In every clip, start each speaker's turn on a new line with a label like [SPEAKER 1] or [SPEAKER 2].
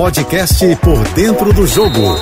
[SPEAKER 1] podcast Por Dentro do Jogo,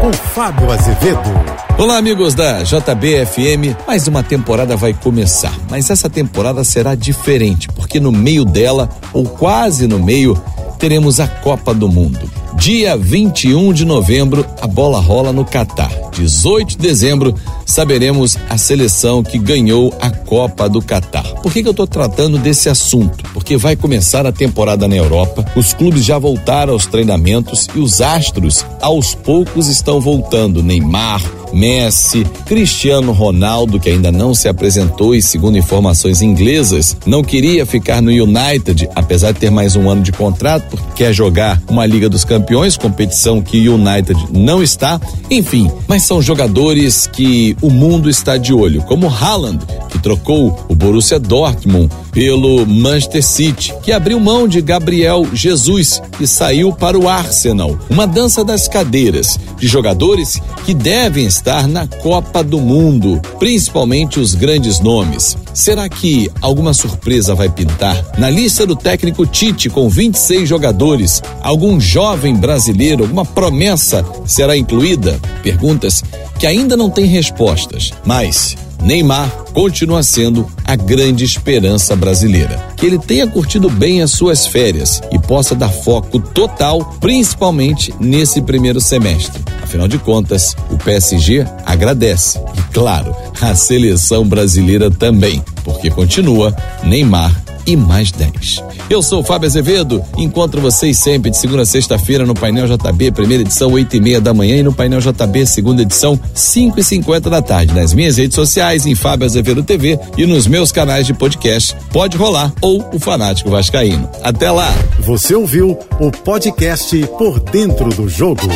[SPEAKER 1] com Fábio Azevedo.
[SPEAKER 2] Olá, amigos da JBFM. Mais uma temporada vai começar, mas essa temporada será diferente, porque no meio dela, ou quase no meio, teremos a Copa do Mundo. Dia 21 de novembro, a bola rola no Catar. 18 de dezembro, saberemos a seleção que ganhou a Copa do Catar. Por que, que eu estou tratando desse assunto? Porque vai começar a temporada na Europa, os clubes já voltaram aos treinamentos e os astros, aos poucos, estão voltando. Neymar, Messi, Cristiano Ronaldo, que ainda não se apresentou e, segundo informações inglesas, não queria ficar no United, apesar de ter mais um ano de contrato, porque quer jogar uma Liga dos Campeões, competição que o United não está. Enfim, mas são jogadores que o mundo está de olho, como Haaland, que trocou o Borussia Dortmund pelo Manchester City, que abriu mão de Gabriel Jesus, que saiu para o Arsenal. Uma dança das cadeiras de jogadores que devem estar na Copa do Mundo, principalmente os grandes nomes. Será que alguma surpresa vai pintar? Na lista do técnico Tite, com 26 jogadores, algum jovem brasileiro, alguma promessa será incluída? Perguntas que ainda não têm respostas, mas Neymar continua sendo a grande esperança brasileira. Que ele tenha curtido bem as suas férias e possa dar foco total, principalmente nesse primeiro semestre. Afinal de contas, o PSG agradece. E claro, a seleção brasileira também, porque continua Neymar e mais 10. Eu sou o Fábio Azevedo, encontro vocês sempre de segunda a sexta-feira no Painel JB, primeira edição, oito e meia da manhã, e no Painel JB, segunda edição, cinco e cinquenta da tarde. Nas minhas redes sociais, em Fábio Azevedo TV e nos meus canais de podcast, Pode Rolar ou o Fanático Vascaíno. Até lá!
[SPEAKER 1] Você ouviu o podcast Por Dentro do Jogo.